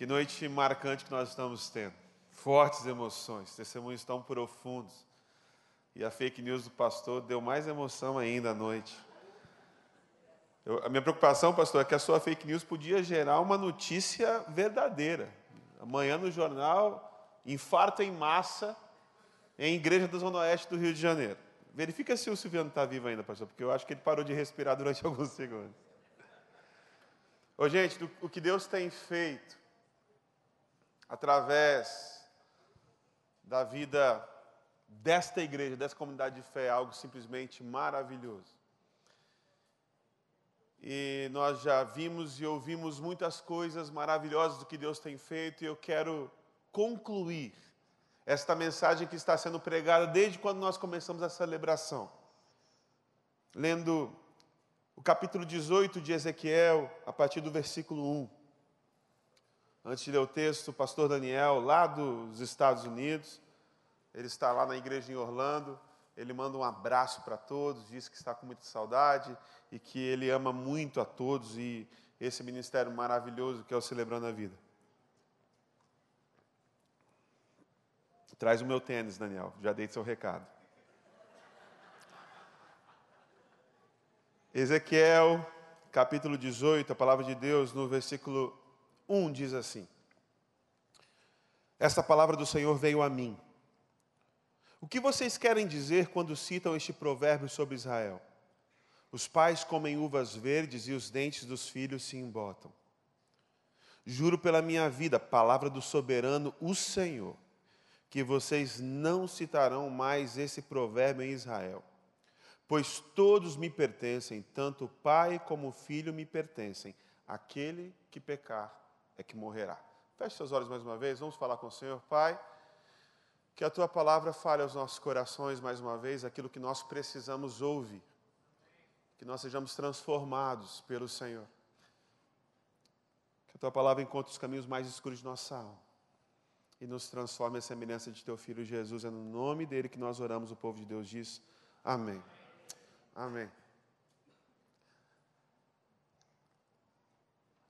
Que noite marcante que nós estamos tendo. Fortes emoções, testemunhos tão profundos. E a fake news do pastor deu mais emoção ainda à noite. Eu, a minha preocupação, pastor, é que a sua fake news podia gerar uma notícia verdadeira. Amanhã no jornal, infarto em massa em igreja da Zona Oeste do Rio de Janeiro. Verifica se o Silviano está vivo ainda, pastor, porque eu acho que ele parou de respirar durante alguns segundos. Ô, gente, o que Deus tem feito através da vida desta igreja, dessa comunidade de fé, é algo simplesmente maravilhoso. E nós já vimos e ouvimos muitas coisas maravilhosas do que Deus tem feito, e eu quero concluir esta mensagem que está sendo pregada desde quando nós começamos a celebração. Lendo o capítulo 18 de Ezequiel, a partir do versículo 1. Antes de ler o texto, o pastor Daniel, lá dos Estados Unidos, ele está lá na igreja em Orlando, ele manda um abraço para todos, diz que está com muita saudade e que ele ama muito a todos e esse ministério maravilhoso que é o Celebrando a Vida. Traz o meu tênis, Daniel, já dei seu recado. Ezequiel, capítulo 18, a palavra de Deus, no versículo 1 diz assim: Esta palavra do Senhor veio a mim o que vocês querem dizer quando citam este provérbio sobre Israel? Os pais comem uvas verdes e os dentes dos filhos se embotam. Juro pela minha vida, palavra do soberano, o Senhor, que vocês não citarão mais esse provérbio em Israel, pois todos me pertencem, tanto o pai como o filho me pertencem. Aquele que pecar é que morrerá. Feche seus olhos mais uma vez, vamos falar com o Senhor, Pai. Que a tua palavra fale aos nossos corações mais uma vez aquilo que nós precisamos ouvir. Que nós sejamos transformados pelo Senhor. Que a tua palavra encontre os caminhos mais escuros de nossa alma. E nos transforme a semelhança de teu filho Jesus. É no nome dele que nós oramos, o povo de Deus diz. Amém. Amém.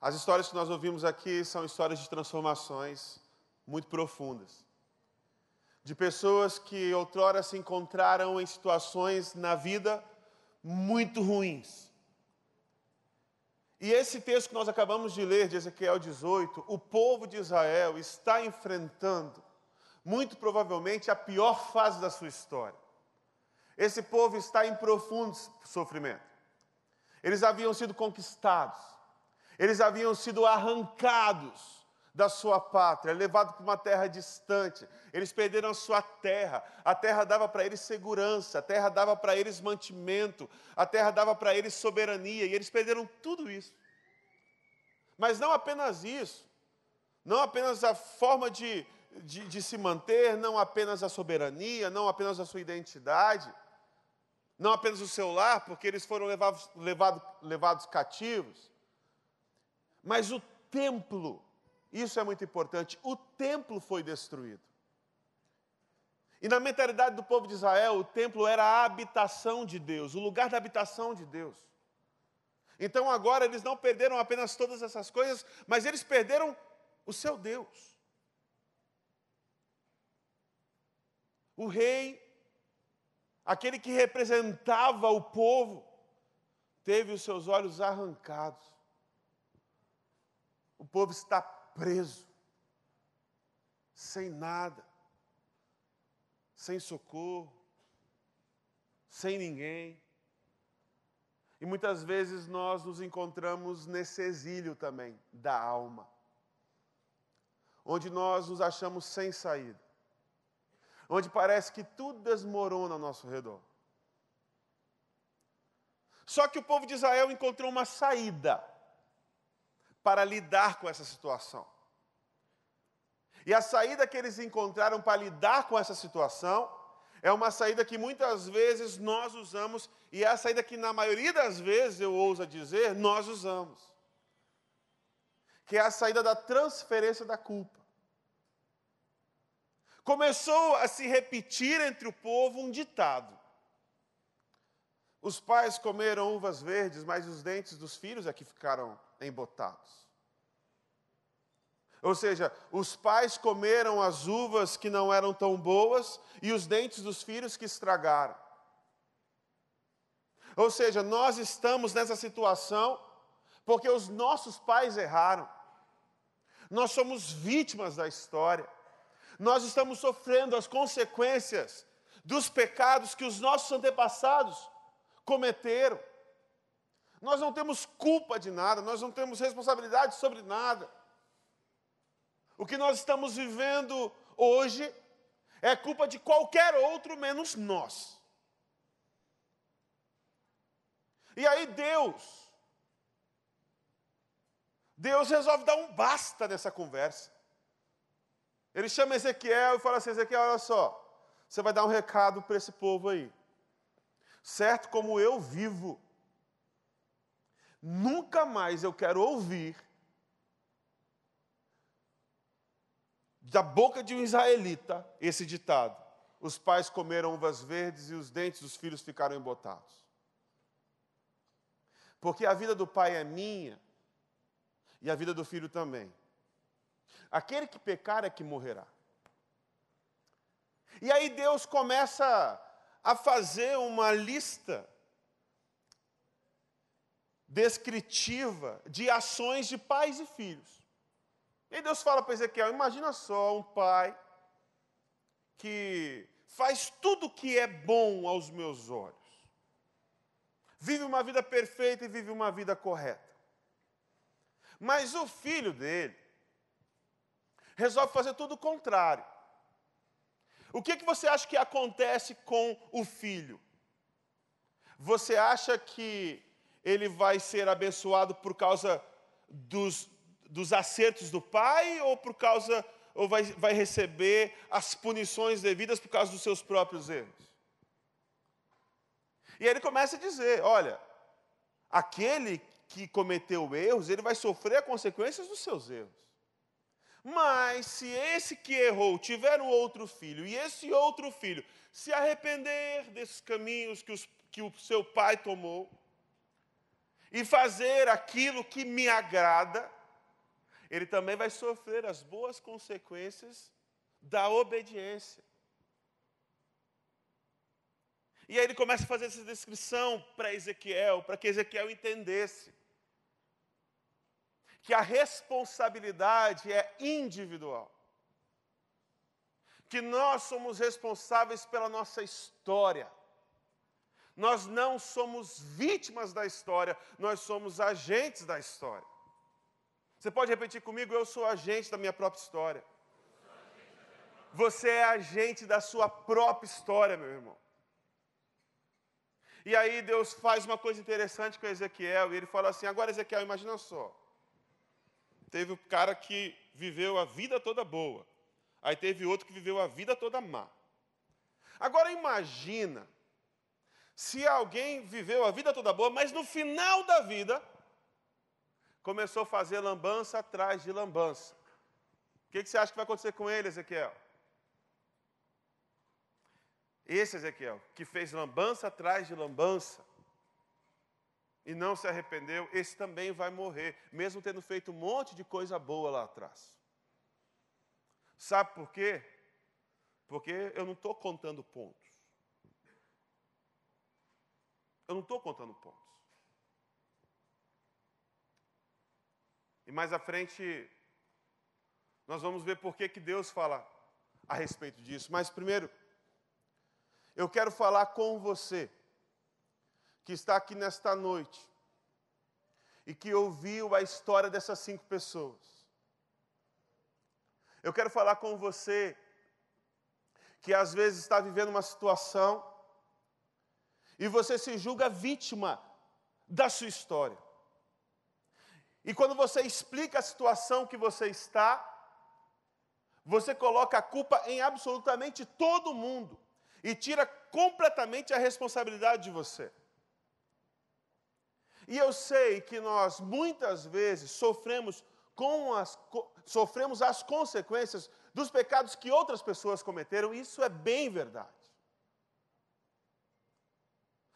As histórias que nós ouvimos aqui são histórias de transformações muito profundas de pessoas que outrora se encontraram em situações na vida muito ruins. E esse texto que nós acabamos de ler, de Ezequiel 18, o povo de Israel está enfrentando, muito provavelmente, a pior fase da sua história. Esse povo está em profundo sofrimento. Eles haviam sido conquistados, eles haviam sido arrancados da sua pátria, levado para uma terra distante. Eles perderam a sua terra. A terra dava para eles segurança, a terra dava para eles mantimento, a terra dava para eles soberania, e eles perderam tudo isso. Mas não apenas isso, não apenas a forma de, de, de se manter, não apenas a soberania, não apenas a sua identidade, não apenas o seu lar, porque eles foram levados, levados, levados cativos, mas o templo isso é muito importante. O templo foi destruído. E na mentalidade do povo de Israel, o templo era a habitação de Deus, o lugar da habitação de Deus. Então agora eles não perderam apenas todas essas coisas, mas eles perderam o seu Deus. O rei, aquele que representava o povo, teve os seus olhos arrancados. O povo está preso, sem nada, sem socorro, sem ninguém. E muitas vezes nós nos encontramos nesse exílio também da alma, onde nós nos achamos sem saída, onde parece que tudo desmorona ao nosso redor. Só que o povo de Israel encontrou uma saída para lidar com essa situação. E a saída que eles encontraram para lidar com essa situação é uma saída que muitas vezes nós usamos, e é a saída que, na maioria das vezes, eu ouso dizer, nós usamos. Que é a saída da transferência da culpa. Começou a se repetir entre o povo um ditado. Os pais comeram uvas verdes, mas os dentes dos filhos é que ficaram embotados. Ou seja, os pais comeram as uvas que não eram tão boas e os dentes dos filhos que estragaram. Ou seja, nós estamos nessa situação porque os nossos pais erraram. Nós somos vítimas da história. Nós estamos sofrendo as consequências dos pecados que os nossos antepassados cometeram. Nós não temos culpa de nada, nós não temos responsabilidade sobre nada. O que nós estamos vivendo hoje é culpa de qualquer outro menos nós. E aí Deus, Deus resolve dar um basta nessa conversa. Ele chama Ezequiel e fala assim: Ezequiel, olha só, você vai dar um recado para esse povo aí. Certo como eu vivo, nunca mais eu quero ouvir da boca de um israelita esse ditado: os pais comeram uvas verdes e os dentes dos filhos ficaram embotados. Porque a vida do pai é minha e a vida do filho também. Aquele que pecar é que morrerá. E aí Deus começa a fazer uma lista descritiva de ações de pais e filhos. E Deus fala para Ezequiel: imagina só um pai que faz tudo o que é bom aos meus olhos, vive uma vida perfeita e vive uma vida correta. Mas o filho dele resolve fazer tudo o contrário. O que, que você acha que acontece com o filho? Você acha que ele vai ser abençoado por causa dos, dos acertos do pai ou por causa ou vai, vai receber as punições devidas por causa dos seus próprios erros? E aí ele começa a dizer: olha, aquele que cometeu erros, ele vai sofrer as consequências dos seus erros. Mas se esse que errou tiver um outro filho, e esse outro filho se arrepender desses caminhos que, os, que o seu pai tomou, e fazer aquilo que me agrada, ele também vai sofrer as boas consequências da obediência. E aí ele começa a fazer essa descrição para Ezequiel, para que Ezequiel entendesse que a responsabilidade é individual. Que nós somos responsáveis pela nossa história. Nós não somos vítimas da história, nós somos agentes da história. Você pode repetir comigo? Eu sou agente da minha própria história. Você é agente da sua própria história, meu irmão. E aí Deus faz uma coisa interessante com Ezequiel, e ele fala assim: agora, Ezequiel, imagina só. Teve o cara que viveu a vida toda boa. Aí teve outro que viveu a vida toda má. Agora imagina se alguém viveu a vida toda boa, mas no final da vida começou a fazer lambança atrás de lambança. O que, que você acha que vai acontecer com ele, Ezequiel? Esse Ezequiel, que fez lambança atrás de lambança, e não se arrependeu, esse também vai morrer, mesmo tendo feito um monte de coisa boa lá atrás. Sabe por quê? Porque eu não estou contando pontos. Eu não estou contando pontos. E mais à frente, nós vamos ver por que, que Deus fala a respeito disso. Mas primeiro, eu quero falar com você que está aqui nesta noite e que ouviu a história dessas cinco pessoas. Eu quero falar com você que às vezes está vivendo uma situação e você se julga vítima da sua história. E quando você explica a situação que você está, você coloca a culpa em absolutamente todo mundo e tira completamente a responsabilidade de você. E eu sei que nós muitas vezes sofremos com as sofremos as consequências dos pecados que outras pessoas cometeram, isso é bem verdade.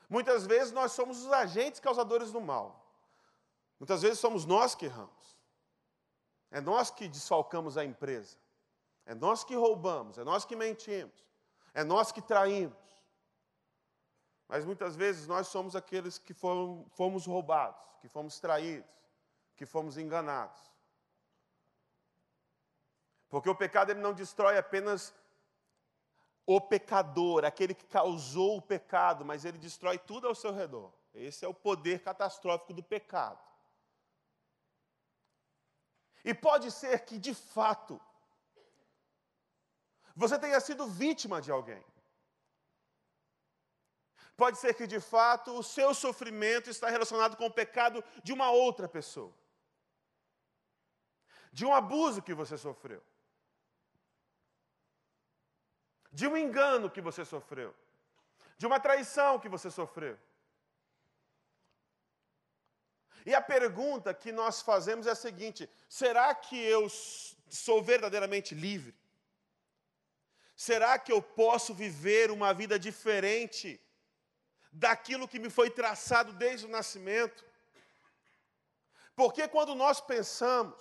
Muitas vezes nós somos os agentes causadores do mal. Muitas vezes somos nós que erramos. É nós que desfalcamos a empresa. É nós que roubamos, é nós que mentimos, é nós que traímos. Mas muitas vezes nós somos aqueles que fomos, fomos roubados, que fomos traídos, que fomos enganados. Porque o pecado ele não destrói apenas o pecador, aquele que causou o pecado, mas ele destrói tudo ao seu redor. Esse é o poder catastrófico do pecado. E pode ser que, de fato, você tenha sido vítima de alguém. Pode ser que, de fato, o seu sofrimento está relacionado com o pecado de uma outra pessoa. De um abuso que você sofreu. De um engano que você sofreu. De uma traição que você sofreu. E a pergunta que nós fazemos é a seguinte: será que eu sou verdadeiramente livre? Será que eu posso viver uma vida diferente daquilo que me foi traçado desde o nascimento? Porque quando nós pensamos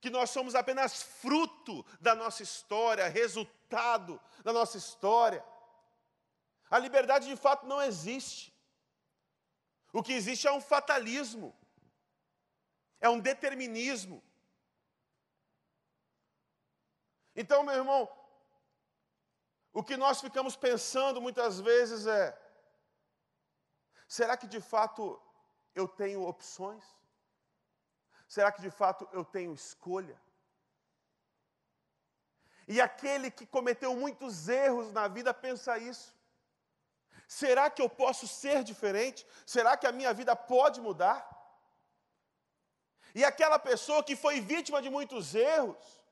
que nós somos apenas fruto da nossa história, resultado da nossa história, a liberdade de fato não existe. O que existe é um fatalismo é um determinismo. Então, meu irmão, o que nós ficamos pensando muitas vezes é: será que de fato eu tenho opções? Será que de fato eu tenho escolha? E aquele que cometeu muitos erros na vida pensa isso. Será que eu posso ser diferente? Será que a minha vida pode mudar? E aquela pessoa que foi vítima de muitos erros,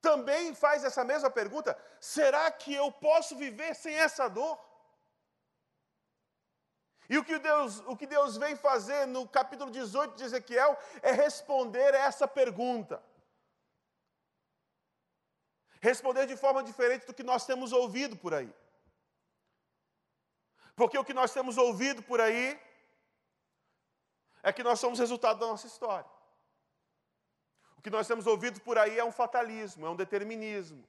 também faz essa mesma pergunta: será que eu posso viver sem essa dor? E o que Deus, o que Deus vem fazer no capítulo 18 de Ezequiel é responder essa pergunta. Responder de forma diferente do que nós temos ouvido por aí. Porque o que nós temos ouvido por aí é que nós somos resultado da nossa história. O que nós temos ouvido por aí é um fatalismo, é um determinismo.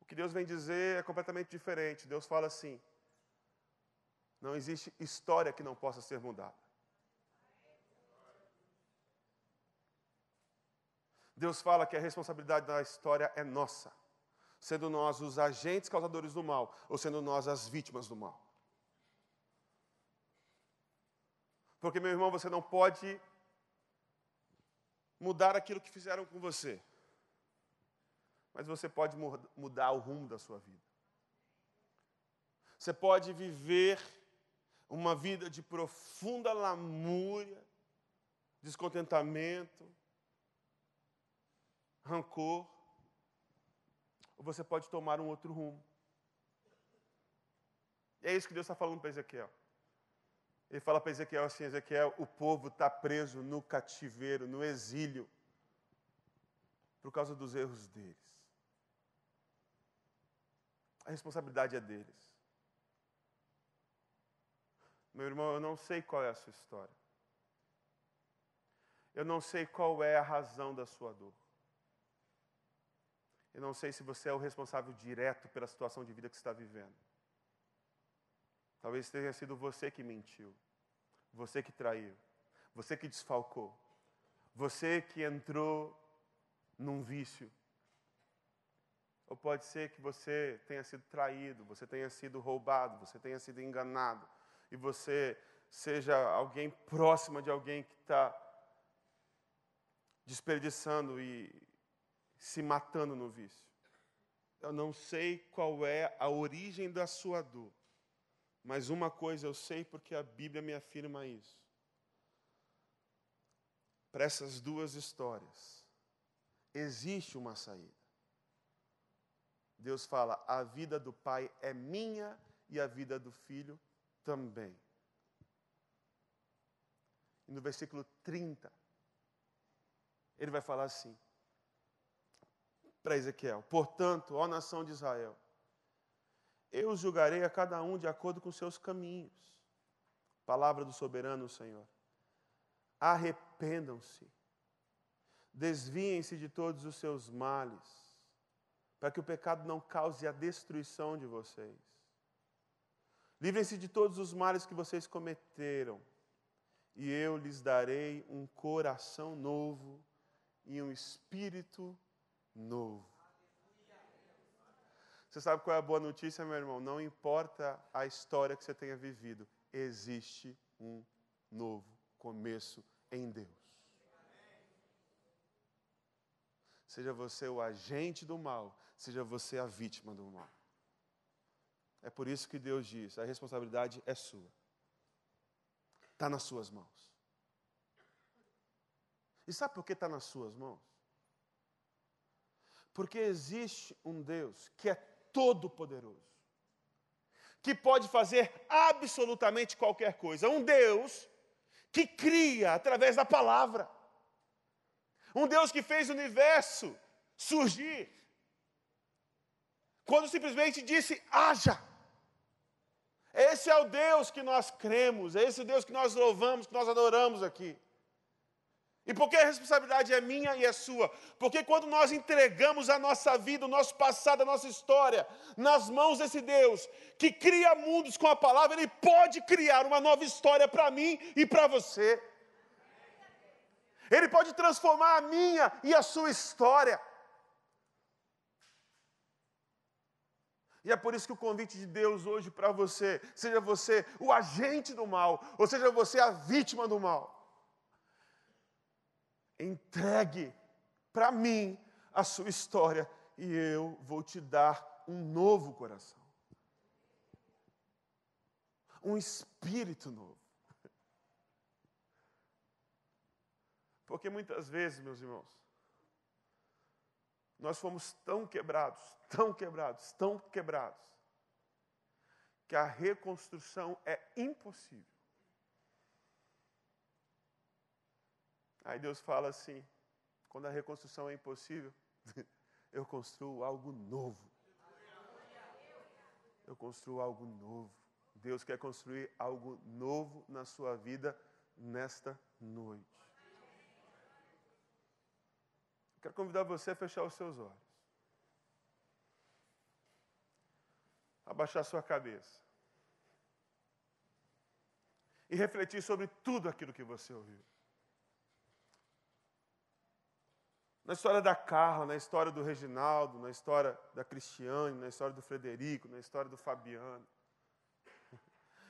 O que Deus vem dizer é completamente diferente. Deus fala assim: não existe história que não possa ser mudada. Deus fala que a responsabilidade da história é nossa, sendo nós os agentes causadores do mal, ou sendo nós as vítimas do mal. Porque, meu irmão, você não pode mudar aquilo que fizeram com você. Mas você pode mudar o rumo da sua vida. Você pode viver uma vida de profunda lamúria, descontentamento, rancor, ou você pode tomar um outro rumo. E é isso que Deus está falando para Ezequiel. Ele fala para Ezequiel assim: Ezequiel, o povo está preso no cativeiro, no exílio, por causa dos erros deles. A responsabilidade é deles. Meu irmão, eu não sei qual é a sua história. Eu não sei qual é a razão da sua dor. Eu não sei se você é o responsável direto pela situação de vida que está vivendo. Talvez tenha sido você que mentiu, você que traiu, você que desfalcou, você que entrou num vício. Ou pode ser que você tenha sido traído, você tenha sido roubado, você tenha sido enganado, e você seja alguém próxima de alguém que está desperdiçando e se matando no vício. Eu não sei qual é a origem da sua dor. Mas uma coisa eu sei porque a Bíblia me afirma isso. Para essas duas histórias, existe uma saída. Deus fala: a vida do pai é minha e a vida do filho também. E no versículo 30, ele vai falar assim para Ezequiel: Portanto, ó nação de Israel, eu julgarei a cada um de acordo com seus caminhos. Palavra do soberano Senhor. Arrependam-se. Desviem-se de todos os seus males, para que o pecado não cause a destruição de vocês. Livrem-se de todos os males que vocês cometeram, e eu lhes darei um coração novo e um espírito novo. Você sabe qual é a boa notícia, meu irmão? Não importa a história que você tenha vivido, existe um novo começo em Deus. Seja você o agente do mal, seja você a vítima do mal. É por isso que Deus diz: a responsabilidade é sua, está nas suas mãos. E sabe por que está nas suas mãos? Porque existe um Deus que é todo-poderoso, que pode fazer absolutamente qualquer coisa. Um Deus que cria através da palavra. Um Deus que fez o universo surgir. Quando simplesmente disse: haja. Esse é o Deus que nós cremos, esse é o Deus que nós louvamos, que nós adoramos aqui. E por que a responsabilidade é minha e é sua? Porque quando nós entregamos a nossa vida, o nosso passado, a nossa história nas mãos desse Deus, que cria mundos com a palavra, Ele pode criar uma nova história para mim e para você. Ele pode transformar a minha e a sua história. E é por isso que o convite de Deus hoje para você, seja você o agente do mal, ou seja você a vítima do mal entregue para mim a sua história e eu vou te dar um novo coração. Um espírito novo. Porque muitas vezes, meus irmãos, nós fomos tão quebrados, tão quebrados, tão quebrados, que a reconstrução é impossível. Aí Deus fala assim: quando a reconstrução é impossível, eu construo algo novo. Eu construo algo novo. Deus quer construir algo novo na sua vida nesta noite. Quero convidar você a fechar os seus olhos. Abaixar sua cabeça. E refletir sobre tudo aquilo que você ouviu. Na história da Carla, na história do Reginaldo, na história da Cristiane, na história do Frederico, na história do Fabiano.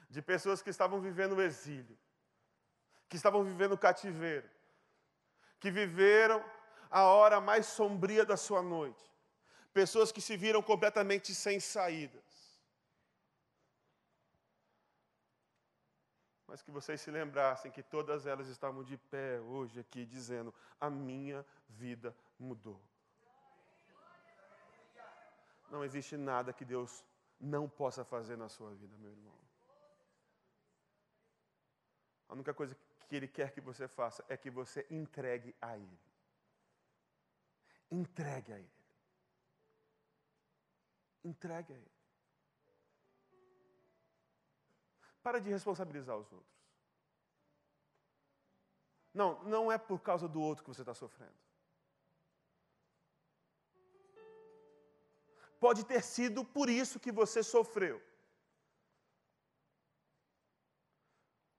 De pessoas que estavam vivendo o exílio, que estavam vivendo o cativeiro, que viveram a hora mais sombria da sua noite. Pessoas que se viram completamente sem saída. mas que vocês se lembrassem que todas elas estavam de pé hoje aqui, dizendo: A minha vida mudou. Não existe nada que Deus não possa fazer na sua vida, meu irmão. A única coisa que Ele quer que você faça é que você entregue a Ele. Entregue a Ele. Entregue a Ele. Para de responsabilizar os outros. Não, não é por causa do outro que você está sofrendo. Pode ter sido por isso que você sofreu.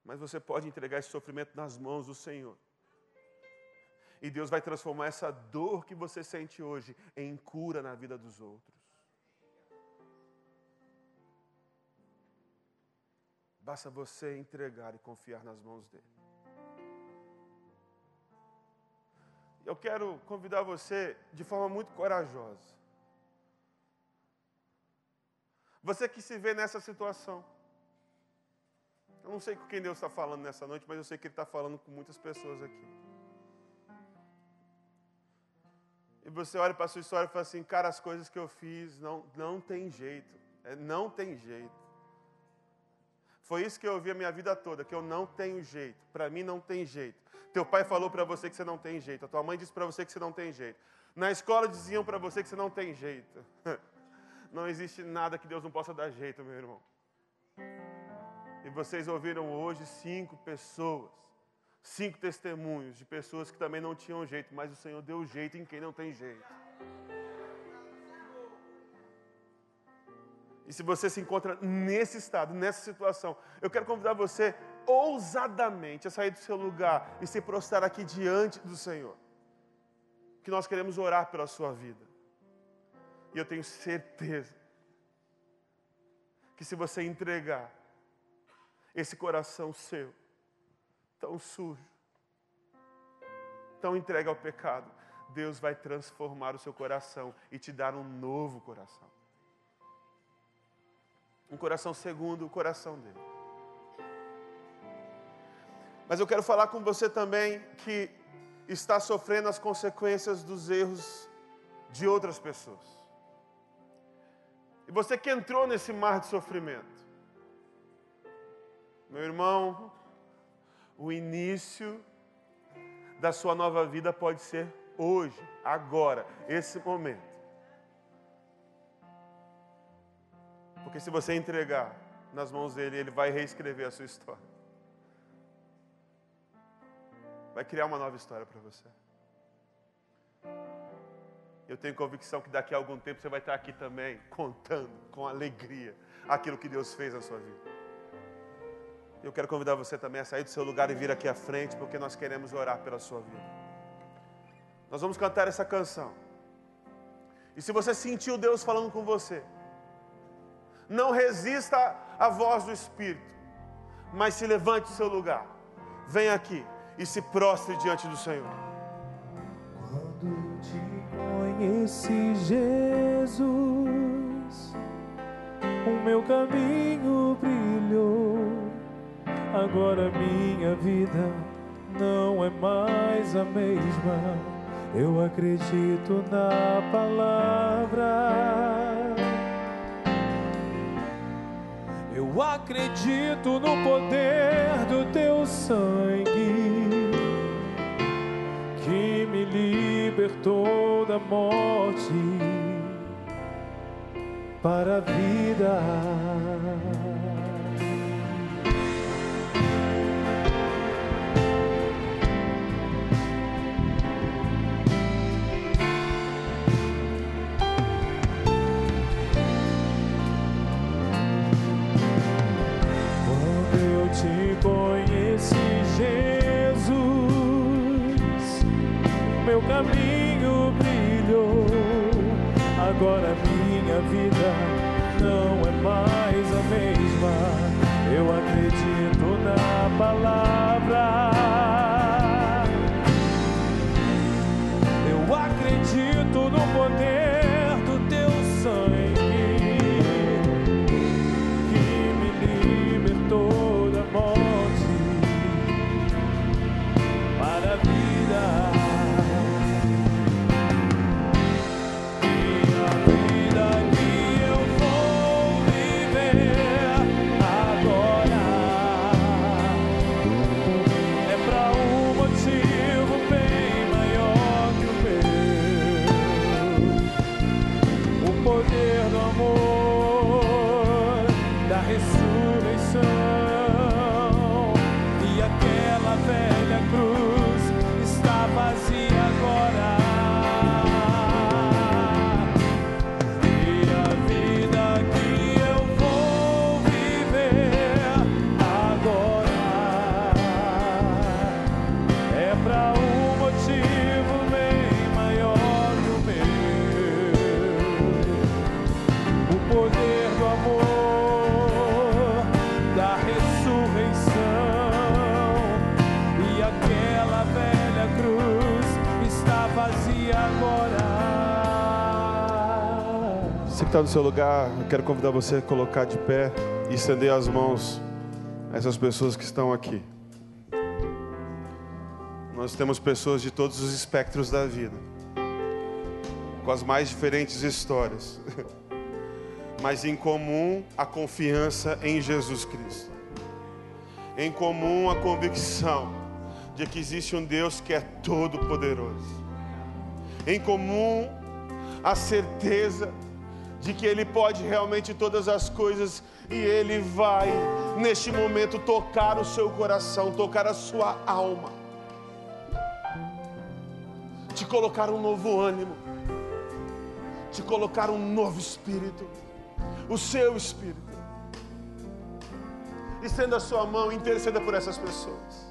Mas você pode entregar esse sofrimento nas mãos do Senhor. E Deus vai transformar essa dor que você sente hoje em cura na vida dos outros. Basta você entregar e confiar nas mãos dele. Eu quero convidar você de forma muito corajosa. Você que se vê nessa situação. Eu não sei com quem Deus está falando nessa noite, mas eu sei que Ele está falando com muitas pessoas aqui. E você olha para a sua história e fala assim, cara, as coisas que eu fiz não, não tem jeito. É, não tem jeito. Foi isso que eu ouvi a minha vida toda, que eu não tenho jeito. Para mim não tem jeito. Teu pai falou para você que você não tem jeito. A tua mãe disse para você que você não tem jeito. Na escola diziam para você que você não tem jeito. Não existe nada que Deus não possa dar jeito, meu irmão. E vocês ouviram hoje cinco pessoas cinco testemunhos de pessoas que também não tinham jeito, mas o Senhor deu jeito em quem não tem jeito. E se você se encontra nesse estado, nessa situação, eu quero convidar você ousadamente a sair do seu lugar e se prostrar aqui diante do Senhor. Que nós queremos orar pela sua vida. E eu tenho certeza que se você entregar esse coração seu, tão sujo, tão entregue ao pecado, Deus vai transformar o seu coração e te dar um novo coração. Um coração segundo o coração dele. Mas eu quero falar com você também que está sofrendo as consequências dos erros de outras pessoas. E você que entrou nesse mar de sofrimento. Meu irmão, o início da sua nova vida pode ser hoje, agora, esse momento. Porque se você entregar nas mãos dele, ele vai reescrever a sua história. Vai criar uma nova história para você. Eu tenho convicção que daqui a algum tempo você vai estar aqui também, contando com alegria aquilo que Deus fez na sua vida. Eu quero convidar você também a sair do seu lugar e vir aqui à frente, porque nós queremos orar pela sua vida. Nós vamos cantar essa canção. E se você sentiu Deus falando com você, não resista à voz do Espírito, mas se levante do seu lugar. Venha aqui e se prostre diante do Senhor. Quando te conheci, Jesus, o meu caminho brilhou. Agora minha vida não é mais a mesma. Eu acredito na palavra Eu acredito no poder do teu sangue que me libertou da morte para a vida. Caminho brilhou. Agora está no seu lugar, eu quero convidar você a colocar de pé e estender as mãos a essas pessoas que estão aqui. Nós temos pessoas de todos os espectros da vida, com as mais diferentes histórias, mas em comum a confiança em Jesus Cristo, em comum a convicção de que existe um Deus que é todo-poderoso, em comum a certeza de que Ele pode realmente todas as coisas e Ele vai, neste momento, tocar o seu coração, tocar a sua alma, te colocar um novo ânimo, te colocar um novo espírito, o seu espírito. Estenda a sua mão e interceda por essas pessoas.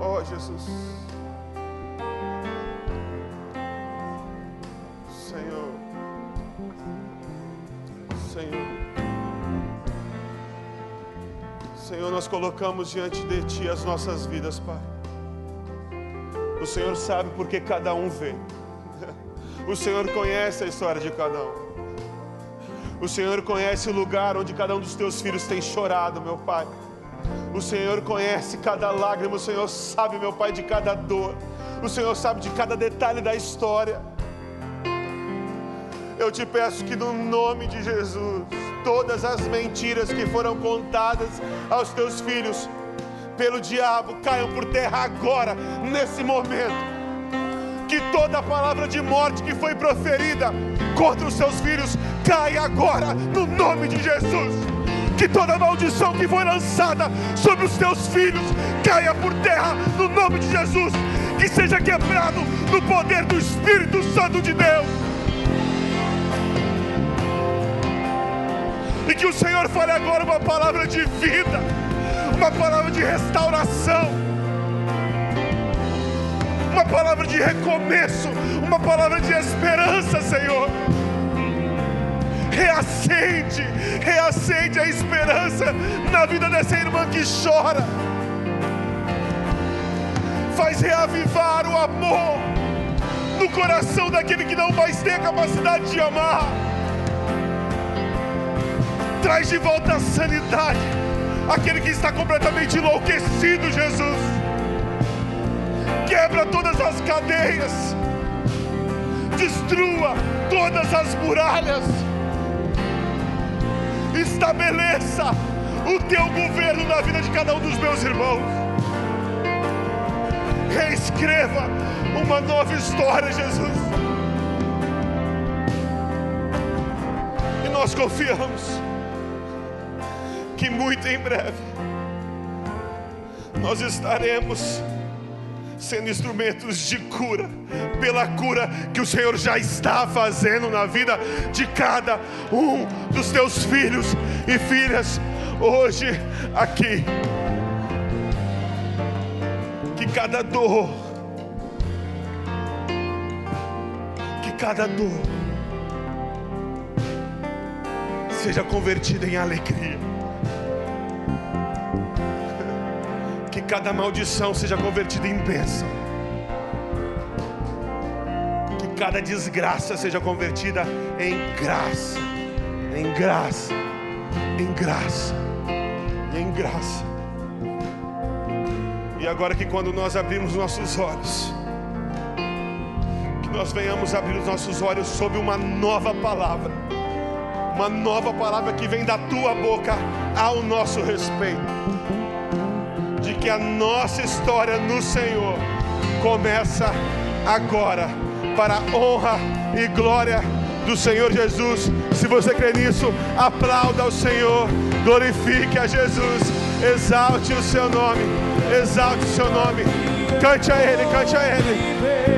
Oh, Jesus. Nós colocamos diante de Ti as nossas vidas, Pai. O Senhor sabe porque cada um veio. O Senhor conhece a história de cada um. O Senhor conhece o lugar onde cada um dos teus filhos tem chorado, meu Pai. O Senhor conhece cada lágrima, o Senhor sabe, meu Pai, de cada dor. O Senhor sabe de cada detalhe da história. Eu te peço que, no nome de Jesus, todas as mentiras que foram contadas aos teus filhos pelo diabo caiam por terra agora, nesse momento. Que toda palavra de morte que foi proferida contra os seus filhos caia agora, no nome de Jesus que toda maldição que foi lançada sobre os teus filhos caia por terra no nome de Jesus, que seja quebrado no poder do Espírito Santo de Deus. Que o Senhor fale agora uma palavra de vida, uma palavra de restauração, uma palavra de recomeço, uma palavra de esperança, Senhor reacende, reacende a esperança na vida dessa irmã que chora. Faz reavivar o amor no coração daquele que não mais tem a capacidade de amar. Traz de volta a sanidade, aquele que está completamente enlouquecido, Jesus. Quebra todas as cadeias, destrua todas as muralhas estabeleça o teu governo na vida de cada um dos meus irmãos. Reescreva uma nova história, Jesus. E nós confiamos que muito em breve nós estaremos sendo instrumentos de cura, pela cura que o Senhor já está fazendo na vida de cada um dos teus filhos e filhas hoje aqui. Que cada dor, que cada dor seja convertida em alegria. Cada maldição seja convertida em bênção. Que cada desgraça seja convertida em graça, em graça, em graça em graça. E agora que quando nós abrimos nossos olhos, que nós venhamos abrir os nossos olhos sobre uma nova palavra, uma nova palavra que vem da tua boca ao nosso respeito que a nossa história no Senhor começa agora, para a honra e glória do Senhor Jesus. Se você crê nisso, aplauda o Senhor, glorifique a Jesus, exalte o seu nome, exalte o seu nome, cante a Ele, cante a Ele.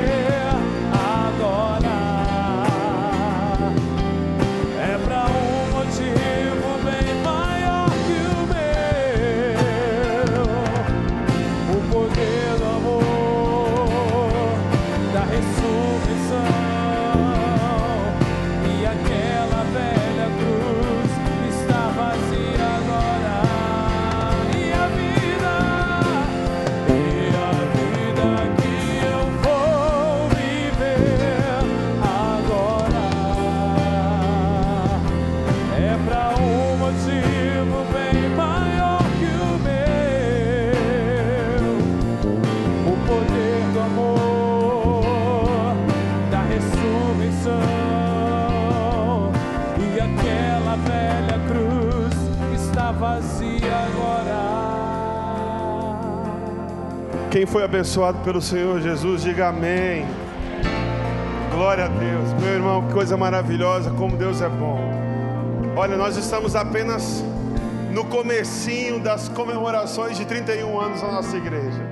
Foi abençoado pelo Senhor Jesus, diga amém. Glória a Deus. Meu irmão, que coisa maravilhosa, como Deus é bom. Olha, nós estamos apenas no comecinho das comemorações de 31 anos da nossa igreja.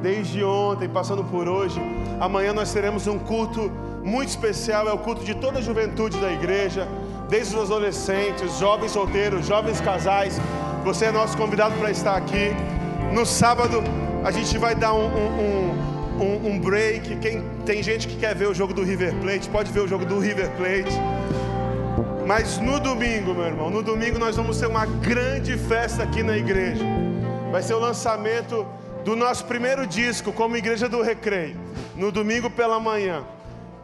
Desde ontem, passando por hoje, amanhã nós teremos um culto muito especial, é o culto de toda a juventude da igreja, desde os adolescentes, jovens solteiros, jovens casais. Você é nosso convidado para estar aqui. No sábado, a gente vai dar um, um, um, um break. Quem, tem gente que quer ver o jogo do River Plate, pode ver o jogo do River Plate. Mas no domingo, meu irmão, no domingo nós vamos ter uma grande festa aqui na igreja. Vai ser o lançamento do nosso primeiro disco como Igreja do Recreio, no domingo pela manhã.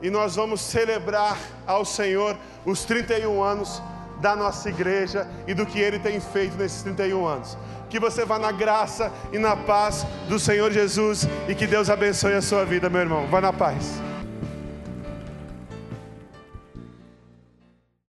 E nós vamos celebrar ao Senhor os 31 anos da nossa igreja e do que ele tem feito nesses 31 anos. Que você vá na graça e na paz do Senhor Jesus e que Deus abençoe a sua vida, meu irmão. Vá na paz.